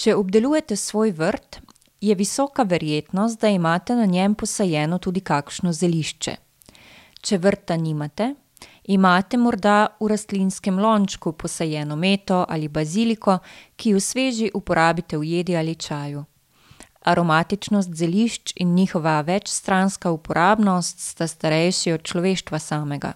Če obdelujete svoj vrt, je visoka verjetnost, da imate na njem posajeno tudi kakšno zelišče. Če vrta nimate, imate morda v rastlinskem lončku posajeno meto ali baziliko, ki ju sveže uporabite v jedi ali čaju. Aromatičnost zelišč in njihova večstranska uporabnost sta starejši od človeštva samega.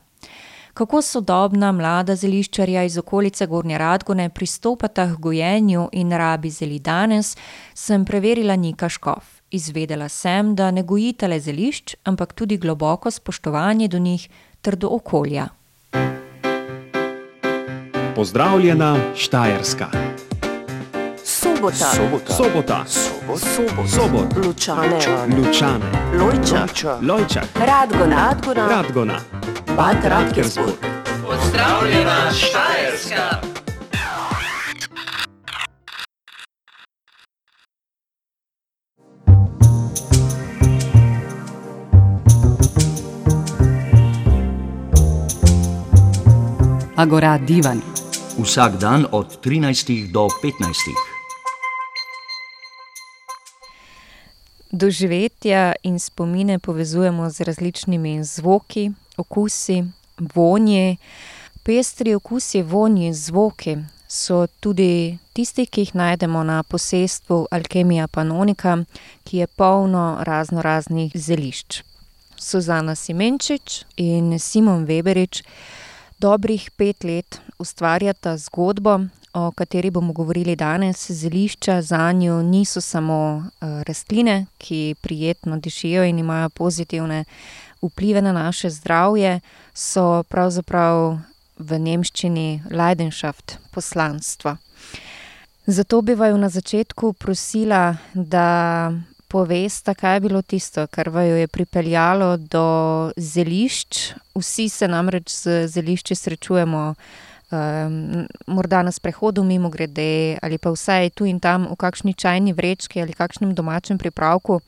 Kako sodobna mlada zeliščarja iz okolice Gornje Radgone pristopata h gojenju in rabi zeli danes, sem preverila Nika Škof. Izvedela sem, da ne gojita le zelišč, ampak tudi globoko spoštovanje do njih ter do okolja. Pozdravljena Štajerska. Sobota. Sobota. Sobot. Lučane. Lučane. Lojčak. Lojčak. Radgona. Radgona. Radgona. Bad Radkersburg. Pozdravljena Štajerska. Agora Divan. Vsak dan od 13 do 15. Doživetja in spomine povezujemo z različnimi zvoki, okusi, vonji. Pestri okusi, vonji, zvoki so tudi tisti, ki jih najdemo na posestvu Alchemia Pannonica, ki je polno raznoraznih zelišč. Suzana Simenčič in Simon Veberič dobrih pet let ustvarjata zgodbo, o kateri bomo govorili danes. Zelišča zanju niso samo, rastline, ki prijetno dišijo in imajo pozitivne vplive na naše zdravje, so pravzaprav v nemščini Leidenschaft, poslanstvo. Zato bi vaju na začetku prosila, da povesta, kaj je bilo tisto, kar vaju je pripeljalo do zelišč. Vsi se namreč z zelišči srečujemo, morda na sprehodu mimogrede ali pa vsaj tu in tam v kakšni čajni vrečki ali kakšnem domačem pripravku.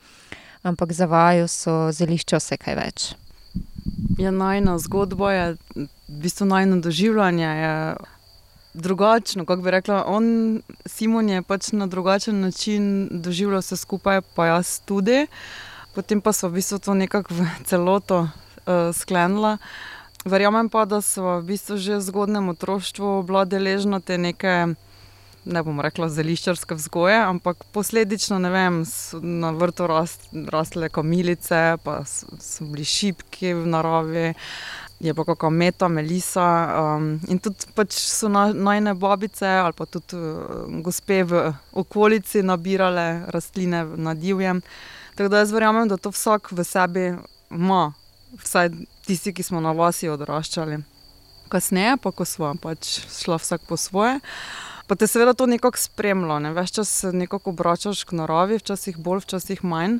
Ampak za vaju so zelišča vse kaj več. Ja, najina zgodba je, v bistvu najino doživljanje je drugačno, kako bi rekla, on, Simon je pač na drugačen način doživljal vse skupaj, pa jaz tudi. Potem pa sva v bistvu to nekako v celoto, sklenila. Verjamem pa, da sva v bistvu že v zgodnjem otroštvu bila deležna te neke, ne bom rekla zeliščarske vzgoje, ampak posledično, vem, so na vrtu rastle kamilice pa so bili šipki v naravi, je bila kaka meta, melisa, in tudi pač so najine babice ali pa tudi, gospe v okolici nabirale rastline na divjem. Tako da jaz verjamem, da to vsak v sebi ima. Vsaj tisti, ki smo na vasi odraščali. Kasneje pa, ko sva pač šla vsak po svoje, pa te seveda to nekako spremlja, ne, ves čas se nekako obračaš k naravi, včasih bolj, včasih manj.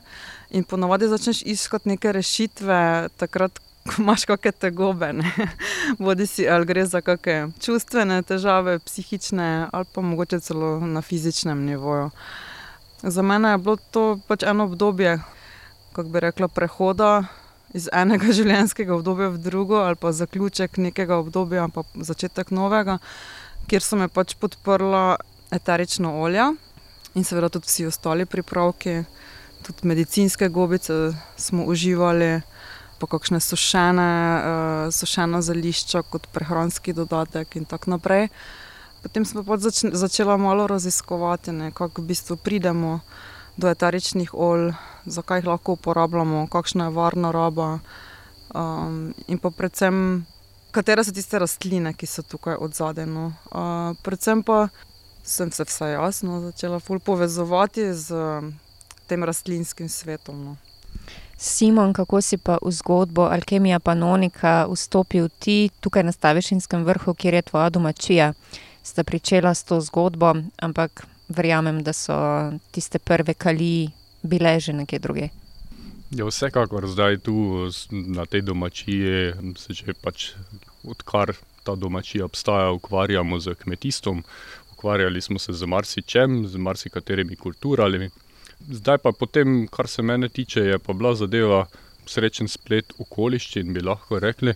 In ponavadi začneš iskati neke rešitve takrat, ko imaš kake tegobe, ne. Bodisi ali gre za kake čustvene težave, psihične ali pa mogoče celo na fizičnem nivoju. Za mene je bilo to pač eno obdobje, kako bi rekla, prehoda iz enega življenjskega obdobja v drugo ali pa zaključek nekega obdobja pa začetek novega, kjer so me pač podprla eterična olja in seveda tudi vsi ostali pripravki. Tudi medicinske gobice smo uživali pa kakšne sušene, sušena zelišča kot prehranski dodatek in tako naprej. Potem pa pač začela malo raziskovati, kako v bistvu pridemo do eteričnih olj, zakaj jih lahko uporabljamo, kakšna je varna raba, in pa predvsem, katere so tiste rastline, ki so tukaj odzadaj, no. predvsem pa sem se vsaj jaz, no, začela ful povezovati s tem rastlinskim svetom, no. Simon, kako si pa v zgodbo Alchemia Pannonica vstopil ti, tukaj na Stavišinskem vrhu, kjer je tvoja domačija? Sta pričela s to zgodbo, ampak verjamem, da so tiste prve kali bile že nekje drugje. Ja, vsekakor zdaj tu na tej domačiji se že pač, odkar ta domačija obstaja, ukvarjamo s kmetijstvom. Ukvarjali smo se z marsičim, z marsikaterimi kulturami. Zdaj pa potem, kar se mene tiče, je pa bila zadeva srečen splet okoliščin, bi lahko rekli.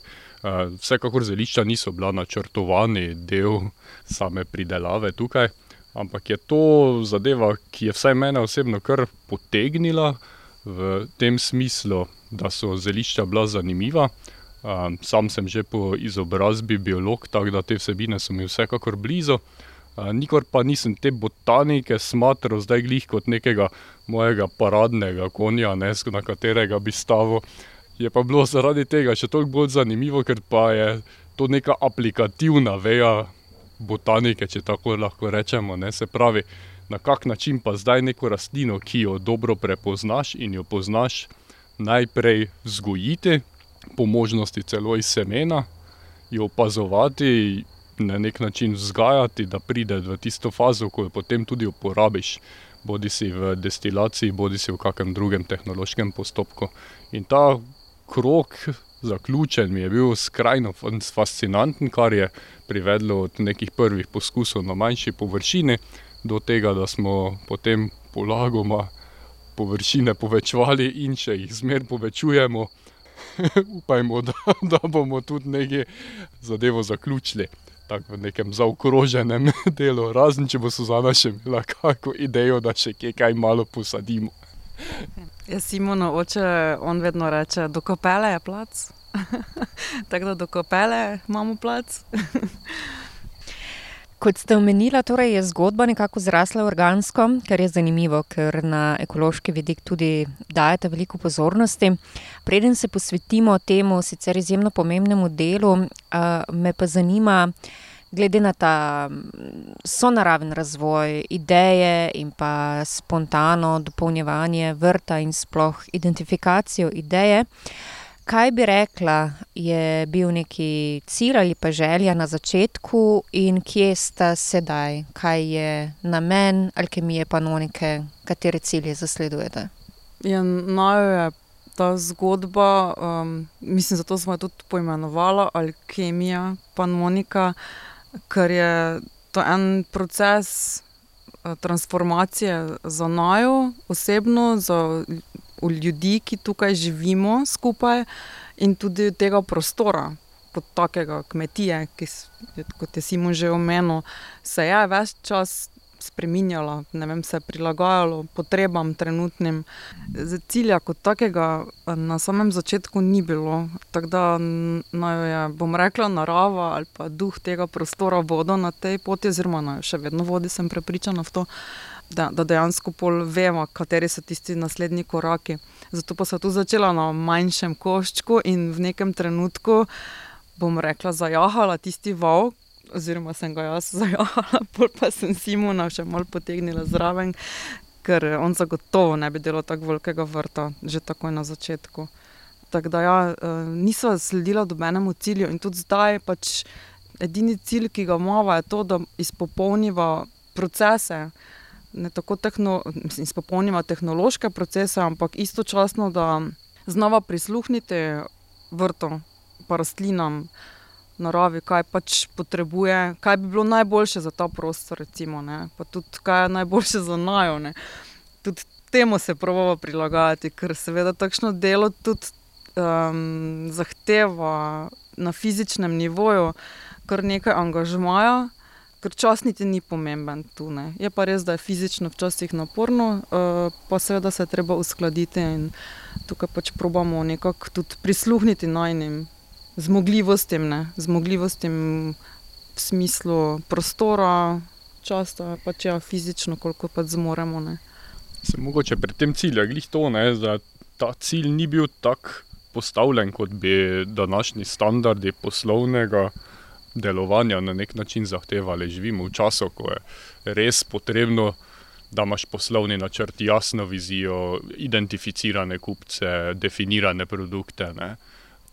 vsekakor zelišča niso bila načrtovani del same pridelave tukaj. Ampak je to zadeva, ki je vsaj mene osebno kar potegnila v tem smislu, da so zelišča bila zanimiva. Um, sam sem že po izobrazbi biolog, tako da te vsebine so mi vsekakor blizu. Uh, nikor pa nisem te botanike smatral zdaj glih kot nekega mojega paradnega konja, ne, na katerega bi stavil. Je pa bilo zaradi tega še toliko bolj zanimivo, ker pa je to neka aplikativna veja botanike, če tako lahko rečemo. Ne, se pravi, na kak način pa zdaj neko rastlino, ki jo dobro prepoznaš in jo poznaš, najprej vzgojiti, po možnosti celo iz semena, jo opazovati, na nek način vzgajati, da pride v tisto fazo, ko jo potem tudi uporabiš, bodi si v destilaciji, bodi si v kakem drugem tehnološkem postopku. In ta krok, zaključen, mi je bil skrajno fascinanten, kar je privedlo od nekih prvih poskusov na manjši površini do tega, da smo potem polagoma površine povečevali in še jih zmeraj povečujemo. Upajmo, da, da bomo tudi nekaj zadevo zaključili. Tako v nekem zaokroženem delu, razen če bo Suzana še imela kakšno idejo, da še kje kaj malo posadimo. Ja, Simono oče, on vedno reče, do kopele je plac. Tako da do kopele imamo plac. Kot ste omenila, torej je zgodba nekako zrasla organsko, kar je zanimivo, ker na ekološki vidik tudi dajete veliko pozornosti. Preden se posvetimo temu sicer izjemno pomembnemu delu, me pa zanima, glede na ta sonaraven razvoj, ideje in pa spontano dopolnjevanje vrta in sploh identifikacijo ideje. Kaj bi rekla, je bil neki cilj ali pa želja na začetku, in kje sta sedaj, kaj je namen alkemije Panonike, katere cilje zasledujete? Ja, naju je ta zgodba, um, mislim, zato smo jo tudi poimenovali Alkemija Panonika, ker je to en proces transformacije za naju osebno, za ljudi, ki tukaj živimo skupaj, in tudi tega prostora, kot takega kmetije, ki, kot je Simon že omenil, se je ves čas spreminjalo, ne vem, se je prilagajalo potrebam trenutnim. Cilja kot takega na samem začetku ni bilo, tako da naj je, bom rekla, narava ali pa duh tega prostora vodo na tej poti, oziroma naj še vedno vodi, sem prepričana v to. Da, da dejansko pol vemo, kateri so tisti naslednji koraki. Zato pa sem tu začela na manjšem koščku in v nekem trenutku, bom rekla, zajahala tisti val, oziroma sem ga jaz zajala, pol pa sem Simona še malo potegnila zraven, ker on zagotovo ne bi delal tako velikega vrta, že takoj na začetku. Tako da ja, nisva sledila nobenemu cilju in tudi zdaj pač edini cilj, ki ga imava, je to, da izpopolniva procese. Ne tako tehno, mislim, izpopolniva tehnološke procese, ampak istočasno, da znova prisluhniti vrtu, pa rastlinam, naravi, kaj pač potrebuje, kaj bi bilo najboljše za ta prostor, recimo, ne, pa tudi kaj je najboljše za naju, ne. Tudi temu se probava prilagajati, ker seveda takšno delo tudi zahteva na fizičnem nivoju kar nekaj angažmaja, ker čas niti ni pomemben tu, ne. Je pa res, da je fizično včasih naporno, pa seveda se je treba uskladiti in tukaj pač probamo nekako tudi prisluhniti najinim zmogljivostim, ne, zmogljivostim v smislu prostora, časa, pač ja, fizično, koliko pač zmoremo, ne. Se mogoče pri tem cilju glih to, ne, da ta cilj ni bil tako postavljen, kot bi današnji standardi poslovnega delovanja na neki način zahtevali. Živimo v času, ko je res potrebno, da imaš poslovni načrt, jasno vizijo, identificirane kupce, definirane produkte, ne.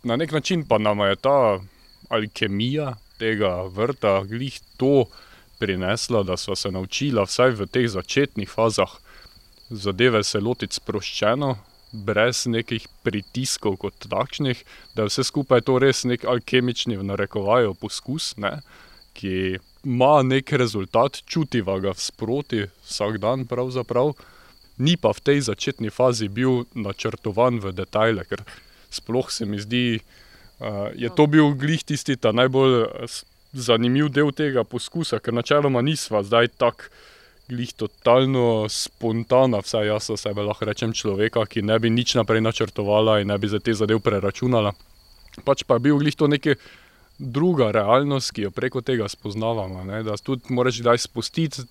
Na neki način pa nama je ta alkemija tega vrta glih to prinesla, da sva se naučila vsaj v teh začetnih fazah zadeve se lotiti sproščeno, brez nekih pritiskov kot takšnih, da je vse skupaj to res neki alkemični, v narekovaju, poskus, ne, ki ima neki rezultat, čutiva ga sproti vsak dan pravzaprav, ni pa v tej začetni fazi bil načrtovan v detajle, ker sploh se mi zdi, je to bil glih tisti najbolj zanimiv del tega poskusa, ker načeloma nisva zdaj tako glih totalno spontana, vsaj jaz o sebi lahko rečem človeka, ki ne bi nič naprej načrtovala in ne bi za te zadev preračunala. Pač pa je bil glih to nekaj druga realnost, ki jo preko tega spoznavamo. Ne? Da tudi moraš kdaj spustiti,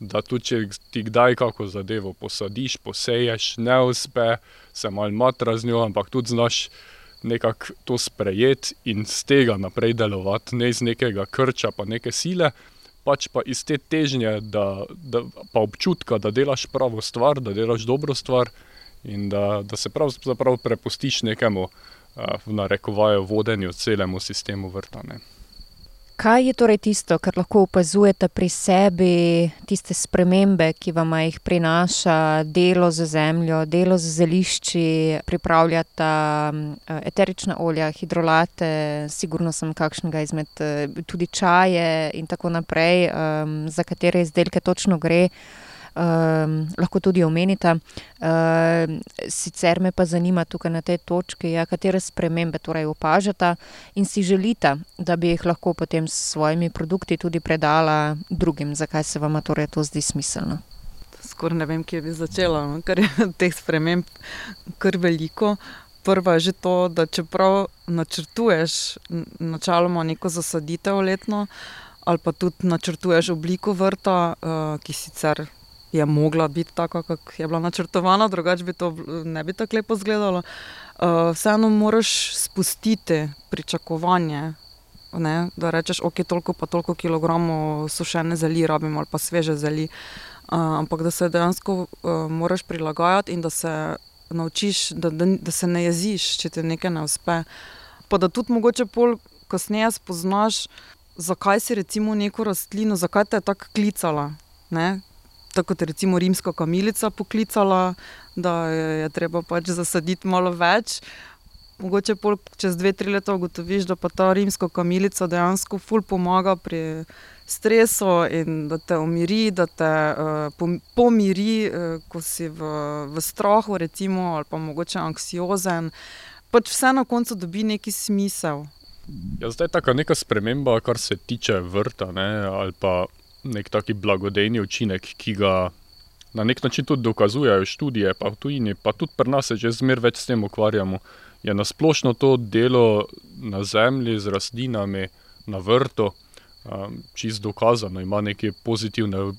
da tudi če ti kdaj kako zadevo posadiš, poseješ, ne uspe, se malo matra z njo, ampak tudi znaš nekako to sprejeti in z tega naprej delovati, ne iz nekega krča, pa neke sile, pač pa iz te težnje, da, da, pa občutka, da delaš pravo stvar, da delaš dobro stvar in da, da se pravzaprav prepustiš nekemu, uh, v narekovaju, vodenju celemu sistemu vrtane. Kaj je torej tisto, kar lahko opazujete pri sebi, tiste spremembe, ki vam jih prinaša delo z zemljo, delo z zelišči, pripravljate eterična olja, hidrolate, sigurno sem kakšnega izmed tudi čaje in tako naprej, za katere izdelke točno gre lahko tudi omenita. Uh, sicer me pa zanima tukaj na tej točki, ja, katere spremembe torej opažata in si želita, da bi jih lahko potem s svojimi produkti tudi predala drugim. Zakaj se vam torej to zdi smiselno? Skoraj ne vem, kje bi začela, no? ker je teh sprememb kar veliko. Prva je že to, da čeprav načrtuješ načeloma neko zasaditev letno, ali pa tudi načrtuješ obliko vrta, uh, ki sicer je mogla biti tako, kot je bila načrtovana, drugače bi to ne bi tako lepo izgledalo. Uh, vseeno moraš spustiti pričakovanje. Ne, da rečeš, ok, toliko pa toliko kilogramov sušene zeli rabimo ali pa sveže zeli. Uh, ampak da se dejansko uh, moraš prilagajati in da se naučiš, da, da, da se ne jeziš, če ti nekaj ne uspe. Pa da tudi mogoče pol kasneje spoznaš, zakaj si recimo neko rastlino, zakaj te je tako klicala. Ne? Tako kot recimo rimska kamilica poklicala, da je, je treba pač zasaditi malo več. Mogoče pol, čez dve, tri leta ugotoviš, da pa ta rimska kamilica dejansko ful pomaga pri stresu in da te umiri, da te uh, pomiri, uh, ko si v, v strahu, recimo, ali pa mogoče anksiozen. Pač vse na koncu dobi neki smisel. Ja, zdaj je ta neka sprememba, kar se tiče vrta, ne, ali pa nek taki blagodejni učinek, ki ga na nek način tudi dokazujejo študije, pa tujini, pa tudi pri nas se že zmeraj več s tem ukvarjamo. Je nasplošno to delo na zemlji z rastlinami, na vrtu, um, čist dokazano, ima neke pozitivne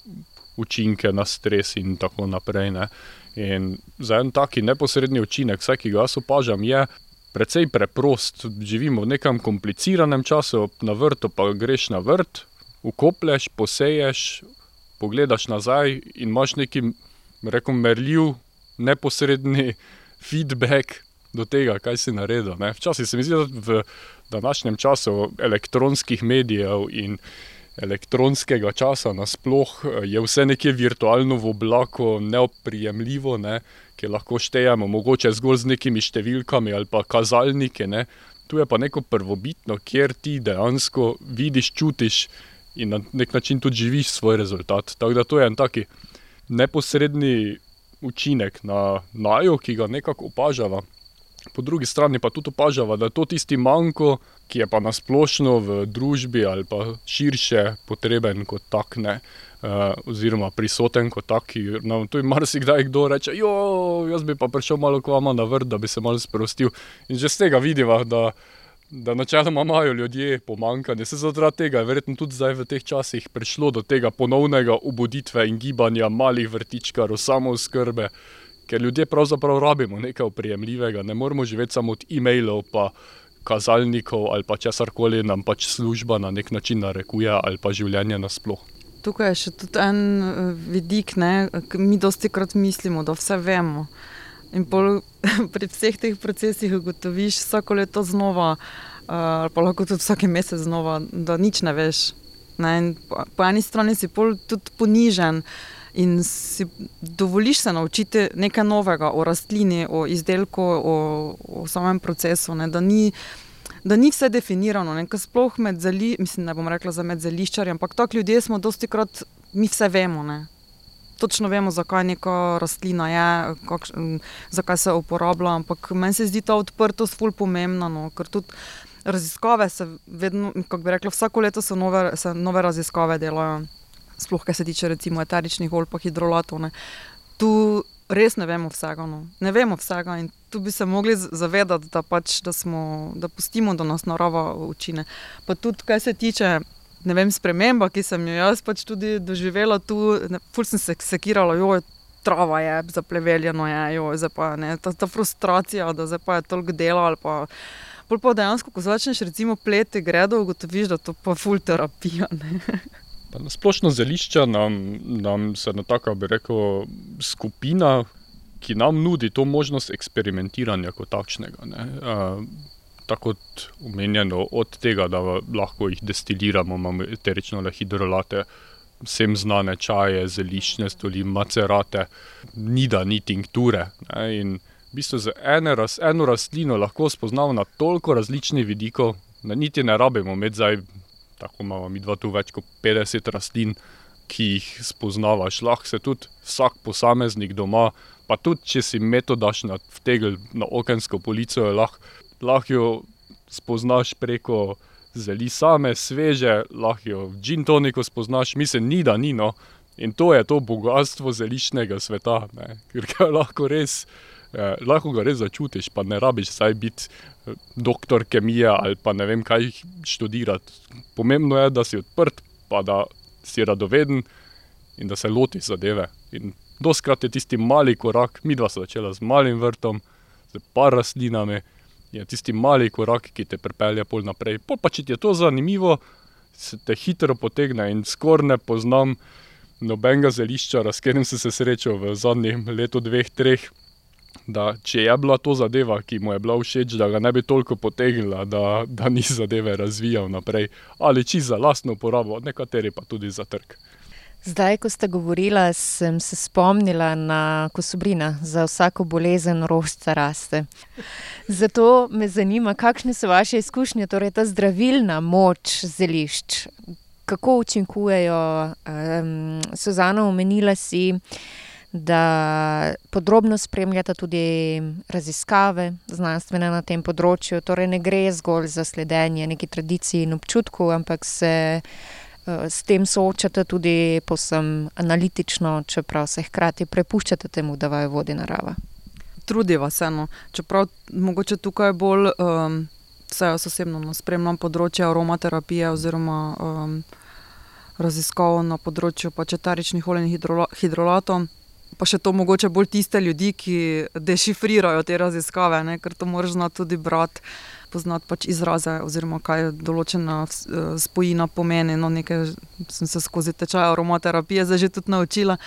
učinke na stres in tako naprej. Ne. In za en taki neposredni učinek, vse, ki ga jaz opažam, je precej preprost. Živimo v nekem kompliciranem času, na vrtu pa greš na vrt, ukoplješ, poseješ, pogledaš nazaj in imaš neki, rekom, merljiv, neposredni feedback do tega, kaj si naredil. Ne? Včasih se mi zdi, da v današnjem času elektronskih medijev in elektronskega časa nasplošno je vse nekje virtualno v oblaku, neoprijemljivo, ne? ki lahko štejemo, mogoče zgolj z nekimi številkami ali pa kazalniki. Ne? Tu je pa neko prvobitno, kjer ti dejansko vidiš, čutiš in na nek način tudi živiš svoj rezultat. Tako da to je en taki neposredni učinek na najo, ki ga nekako opažava. Po drugi strani pa tudi opažava, da je to tisti manjko, ki je pa nasplošno v družbi ali pa širše potreben kot tak, ne, uh, oziroma prisoten kot tak. No, tu je marsikdaj kdo reče: Jaz bi pa prišel malo k vama na vrt, da bi se malo sprostil. In že z tega vidiva, da da načeloma imajo ljudje pomankanje. Se zaradi tega je verjetno tudi zdaj v teh časih prišlo do tega ponovnega obuditve in gibanja malih vrtičkarov, samo skrbe, ker ljudje pravzaprav rabimo nekaj oprijemljivega, ne moramo živeti samo od e-mailov, pa kazalnikov ali pa česar koli nam pač služba na nek način narekuje ali pa življenje nasplošno. Tukaj je še en eh, vidik, ki mi dosti krat mislimo, da vse vemo. In pol, pri vseh teh procesih ugotoviš vsako leto znova, uh, pa lahko tudi vsak mesec znova, da nič ne veš. Ne? Po, po eni strani si pol tudi ponižen in si dovoliš se naučiti nekaj novega o rastlini, o izdelku, o, o samem procesu. Ne? Da ni. Da ni vse definirano, ne sploh med zeliščarjem, mislim, ne bom rekla za med zeliščarjem, ampak tako ljudje smo dosti krat, mi vse vemo. Ne točno vemo, zakaj neka rastlina je, kakš, zakaj se uporablja. Ampak meni se zdi ta odprtost ful pomembna. No, ker tudi raziskave se vedno, kako bi rekla, vsako leto se nove, se nove raziskave delajo, sploh kar se tiče recimo eteričnih olj pa hidrolatov. Ne. Tu res ne vemo vsega. No. Ne vemo vsega in tu bi se mogli zavedati, da, pač, da, smo, da pustimo, da nas narava učine. Pa tudi, kar se tiče. Ne vem, sprememba, ki sem jo jaz pač tudi doživela tu, ful sem se sekirala, joj, trava je, zapleveljeno je, zdaj pa ne, ta, ta frustracija, da pa je toliko dela ali pa. Pol pa dejansko, ko začneš recimo pleti gredo, ugotoviš, da to pa ful terapija. Na splošno zelišča nam, nam se na taka, bi rekel, skupina, ki nam nudi to možnost eksperimentiranja kot takšnega. Ne. Tako kot omenjeno, od tega, da lahko jih destiliramo, imamo eterično hidrolate, vsem znane čaje, zeliščne stoli, macerate, ni da ni tinkture. Ne, in v bistvu z ras, eno rastlino lahko spoznamo na toliko različnih vidikov, da niti ne rabimo imeti zdaj, tako imamo mi dva tu več kot 50 rastlin, ki jih spoznavaš. Lahko se tudi vsak posameznik doma, pa tudi če si metodaš na vtegel na okensko polico, lahko, lahko jo spoznaš preko zeli same, sveže, lahko jo v gin toniku spoznaš, mislim, ni da ni no. In to je to bogatstvo zeliščnega sveta, ne, ker ga lahko res. Eh, lahko ga res začutiš, pa ne rabiš zdaj biti eh, doktor kemije ali pa ne vem kaj študirati. Pomembno je, da si odprt, pa da si radoveden in da se lotiš zadeve. In doskrat je tisti mali korak, mi dva sta začela z malim vrtom, z par rastlinami, je tisti mali korak, ki te pripelje pol naprej. Pol pa če ti je to zanimivo, se te hitro potegne in skoraj ne poznam nobenega zelišča, s katerim sem se srečal v zadnjih letu, dveh, treh. Da, če je bila to zadeva, ki mu je bila všeč, da ga ne bi toliko potegnila, da, da ni zadeve razvijal naprej, ali čisto za lastno uporabo, nekateri pa tudi za trg. Zdaj, ko ste govorila, sem se spomnila na kosobrina. Za vsako bolezen rožca raste. Zato me zanima, kakšne so vaše izkušnje, torej ta zdravilna moč zelišč. Kako učinkujejo? Um, Suzana, omenila si, da podrobno spremljata tudi raziskave znanstvene na tem področju. Torej, ne gre zgolj za sledenje neki tradiciji in občutku, ampak se s tem soočate tudi posem analitično, čeprav se hkrati prepuščate temu, da vaju vodi narava. Trudiva se, no. čeprav mogoče tukaj bolj, um, vse jaz osebno no, spremljam področje aromaterapije oziroma um, raziskav na področju pač eteričnih olej in hidrola, hidrolatov. Pa še to mogoče bolj tiste ljudi, ki dešifrirajo te raziskave, ne? ker to moraš znati tudi brati, poznati pač izraze, oziroma kaj določena eh, spojina pomeni. No, nekaj sem se skozi tečaj aromaterapije že tudi naučila.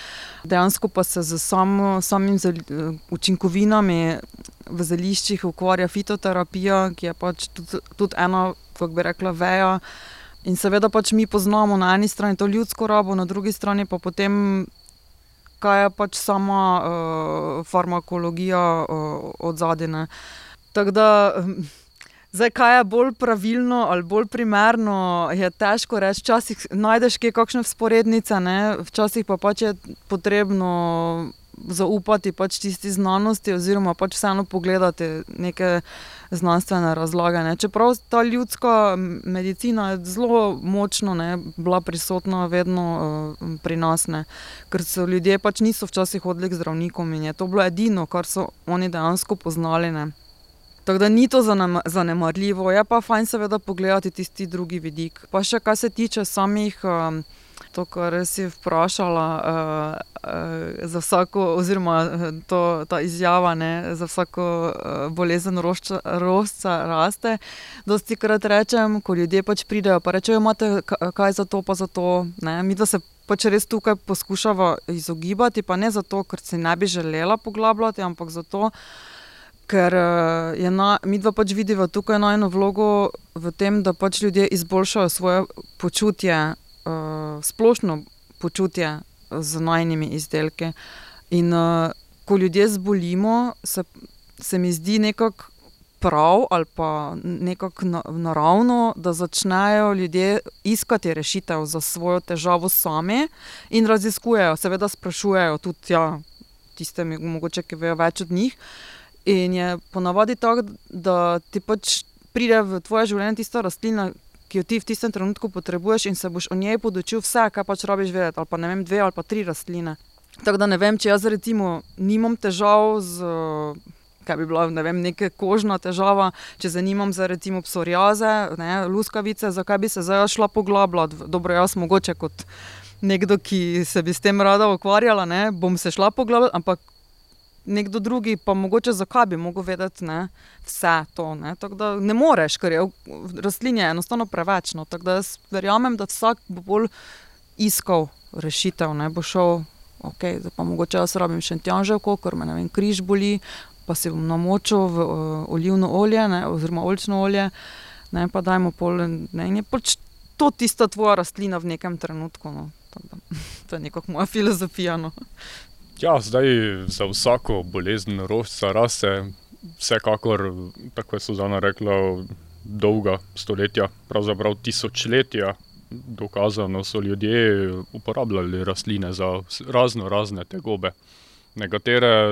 Dejansko pa se z sam, samim zeli, eh, učinkovinami v zeliščih ukvarja fitoterapija, ki je pač tudi, tudi ena, kako bi rekla, veja. In seveda pač mi poznamo na eni strani to ljudsko rabo, na drugi strani pa potem kaj je pač sama uh, farmakologija uh, od zadine. Tako da, zdaj, kaj je bolj pravilno ali bolj primerno, je težko reči. Včasih najdeš kje kakšne vzporednice, ne? včasih pa pač je potrebno zaupati pač tisti znanosti, oziroma pač vseeno pogledati neke znanstvene razlage. Ne. Čeprav ta ljudska medicina je zelo močno ne, bila prisotna vedno uh, pri nas, ne. ker so ljudje pač niso včasih hodili k zdravnikom in je to bilo edino, kar so oni dejansko poznali. Ne. Tako da ni to zanem zanemarljivo, je pa fajn seveda pogledati tisti drugi vidik. Pa še kar se tiče samih. Um, To, kar si vprašala, uh, uh, za vsako, oziroma to, ta izjava, ne, za vsako uh, bolezen rožca, rožca raste. Dosti krat rečem, ko ljudje pač pridejo, pa rečejo, imate kaj za to, pa za to. Ne. Mi da se pač res tukaj poskušamo izogibati, pa ne zato, ker si ne bi želela poglabljati, ampak zato, ker je na, mi dva pač vidiva tukaj eno vlogo v tem, da pač ljudje izboljšajo svoje počutje uh, splošno počutje z najnimi izdelki. In uh, ko ljudje zbolimo, se, se mi zdi nekako ali pa nekako naravno, da začnejo ljudje iskati rešitev za svojo težavo sami in raziskujejo, seveda sprašujejo tudi ja, tiste, mogoče, ki vejo več od njih. In je ponavadi tako, da ti pač pride v tvoje življenje tista rastlina, ki jo ti v tistem trenutku potrebuješ, in se boš o njej podočil vse, kar pač rabiš vedeti, ali pa ne vem, dve ali pa tri rastline. Tako da ne vem, če jaz recimo nimam težav z. Kaj bi bila ne vem, neka kožna težava, če zanimam za recimo psoriaze, ne, luskavice, zakaj bi se zdaj šla poglabljati? Dobro, jaz mogoče kot nekdo, ki se bi s tem rada ukvarjala, ne, bom se šla poglabljati, ampak nekdo drugi pa mogoče zakaj bi mogel vedeti ne, vse to. Ne. Tako da ne moreš, ker je v rastlini je enostavno preveč. No. Tako da jaz verjamem, da vsak bo bolj iskal rešitev, ne bo šel. Okay, pa mogoče jaz rabim še tjanževko, ker me vem, križ boli, pa si bom namočil v uh, olivno olje, ne, oziroma oljčno olje, ne pa dajmo pol. Ne, in je pač to tista tvoja rastlina v nekem trenutku. No. Tako da, to je nekako moja filozofija. No. Ja, zdaj za vsako bolezen rožca rase, vsekakor, tako je Suzana rekla, dolga stoletja, pravzaprav tisočletja. Dokazano so ljudje uporabljali rastline za razno razne tegobe. Nekatere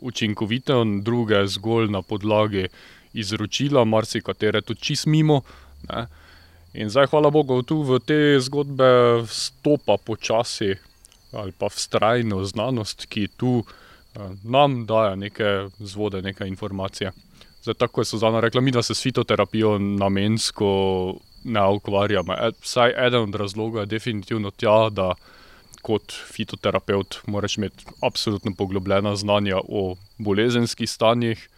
učinkovite, druge zgolj na podlagi izročila, marsikatere tudi čist mimo. Ne. In zdaj, hvala Bogu, tu v te zgodbe vstopa počasi ali pa vztrajno znanost, ki tu eh, nam daje neke vzvode, neke informacije. Zdaj, tako je Suzana rekla, mi da se s fitoterapijo namensko ne ukvarjamo. E, vsaj eden od razlogov je definitivno ta, da kot fitoterapeut moraš imeti absolutno poglobljena znanja o bolezenskih stanjih,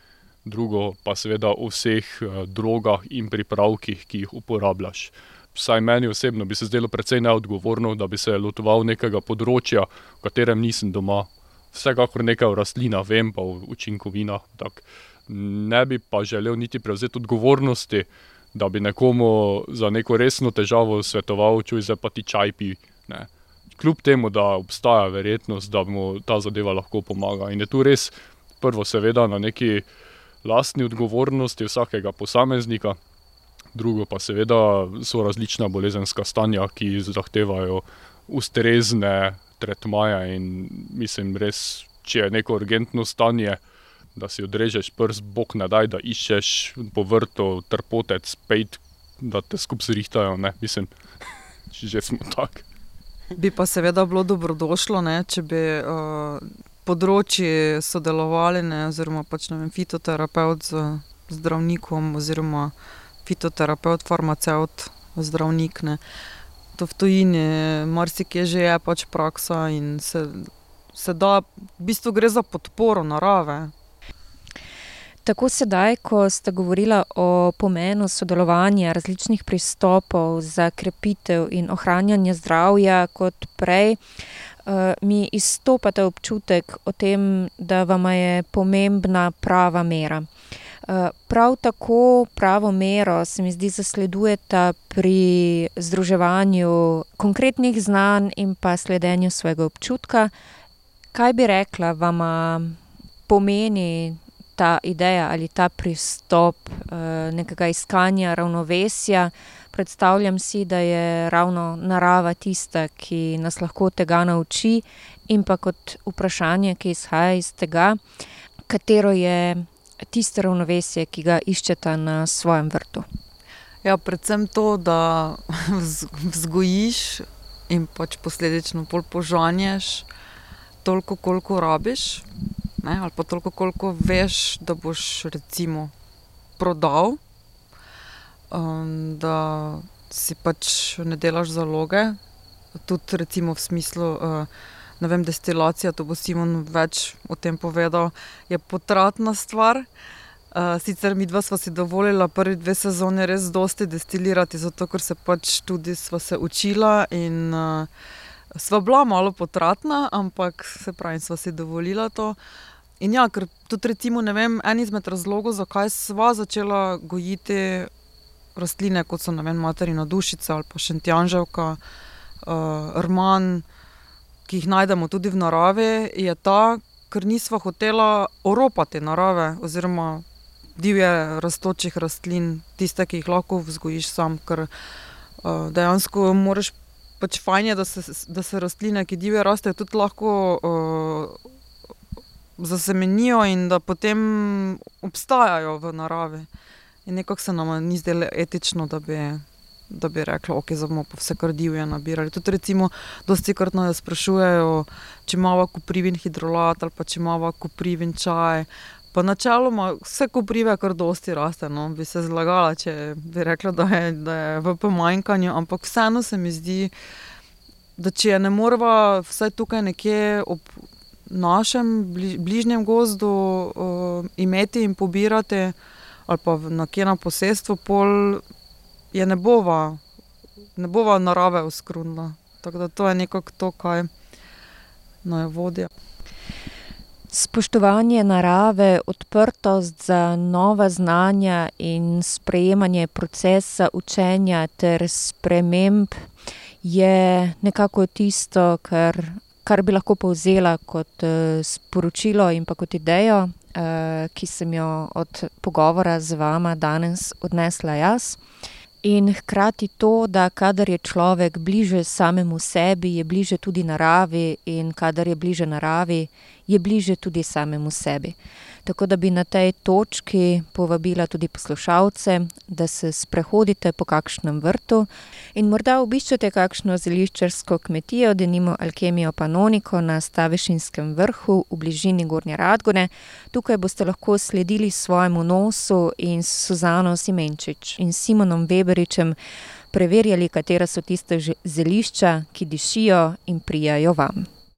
drugo pa seveda o vseh eh, drogah in pripravkih, ki jih uporabljaš. Vsaj meni osebno bi se zdelo precej neodgovorno, da bi se loteval nekega področja, v katerem nisem doma. Vsekakor nekaj o rastlinah vem, pa o učinkovinah. Tak. Ne bi pa želel niti prevzeti odgovornosti, da bi nekomu za neko resno težavo svetoval, čuj zdaj pa ti čaj pi. Ne. Kljub temu, da obstaja verjetnost, da mu ta zadeva lahko pomaga. In je tu res prvo, seveda, na neki lastni odgovornosti vsakega posameznika, drugo pa seveda so različna bolezenska stanja, ki zahtevajo ustrezne tretmaje in mislim res, če je neko urgentno stanje, da si odrežeš prst, bog ne daj, da iščeš po vrtu trpotec, pejt, da te skup zrihtajajo, ne, mislim, že smo tak. Bi pa seveda bilo dobrodošlo, ne, če bi uh, področji sodelovali, ne, oziroma pač, ne vem, fitoterapeut z zdravnikom, oziroma fitoterapeut, farmaceut, zdravnik. Ne. To v tujini, marsikje že je pač praksa in se, se da, v bistvu gre za podporo narave. Tako sedaj, ko ste govorila o pomenu sodelovanja različnih pristopov za krepitev in ohranjanje zdravja, kot prej, eh, mi izstopate občutek o tem, da vam je pomembna prava mera. Prav tako pravo mero se mi zdi zasledujeta pri združevanju konkretnih znanj in pa sledenju svojega občutka. Kaj bi rekla, vama pomeni ta ideja ali ta pristop eh, nekega iskanja ravnovesja? Predstavljam si, da je ravno narava tista, ki nas lahko tega nauči, in pa kot vprašanje, ki izhaja iz tega, katero je tisto ravnovesje, ki ga iščeta na svojem vrtu. Ja, predvsem to, da vz- vzgojiš in pač posledično pol požanješ toliko, koliko rabiš, ne, ali pa toliko, koliko veš, da boš recimo prodal, um, da si pač ne delaš zaloge, tudi recimo v smislu. Uh, Ne vem, destilacija, to bo Simon več o tem povedal, je potratna stvar. Uh, sicer mi dva sva si dovolila prvi dve sezoni res dosti destilirati, zato ker se pač tudi sva se učila in uh, sva bila malo potratna, ampak se pravi, sva si dovolila to. In ja, ker tudi recimo, ne vem, en izmed razlogov, zakaj sva začela gojiti rastline, kot so ne vem, materina dušica ali pa šentjanževka, uh, rman, ki jih najdemo tudi v naravi, je ta, ker nisva hotela oropati narave oziroma divje rastočih rastlin, tiste, ki jih lahko vzgojiš sam, ker uh, dejansko moraš. Pač fajn je, da se, da se rastline, ki divje rastejo, tudi lahko uh, zasemenijo in da potem obstajajo v naravi. In nekako se nam ni zdelo etično, da bi, da bi rekli, ok, zdaj bomo pa vse kar divje nabirali. Tudi recimo, dosti krat nas sprašujejo, če imamo koprivin hidrolat ali pa če imamo koprivin čaj. Pa načeloma vse koprive kar dosti raste, no, bi se zlagala, če bi rekla, da je, da je v pomanjkanju, ampak vseeno se mi zdi, da če je ne morava vsaj tukaj nekje ob našem bli, bližnjem gozdu uh, imeti in pobirati, ali pa nekje na posestvu, pol je ne bova, ne bova narave uskrunila. Tako da to je nekako to, kaj naj vodja. Spoštovanje narave, odprtost za nova znanja in sprejemanje procesa učenja ter sprememb je nekako tisto, kar, kar bi lahko povzela kot eh, sporočilo in pa kot idejo, eh, ki sem jo od pogovora z vama danes odnesla jaz. In hkrati to, da kadar je človek bliže samemu sebi, je bliže tudi naravi, in kadar je bliže naravi, je bliže tudi samemu sebi. Tako da bi na tej točki povabila tudi poslušalce, da se sprehodite po kakšnem vrtu in morda obiščete kakšno zeliščarsko kmetijo, denimo Alkemijo Panoniko na Stavešinskem vrhu v bližini Gornje Radgone. Tukaj boste lahko sledili svojemu nosu in s Suzano Simenčič in Simonom Weberičem preverjali, katera so tiste zelišča, ki dišijo in prijajo vam.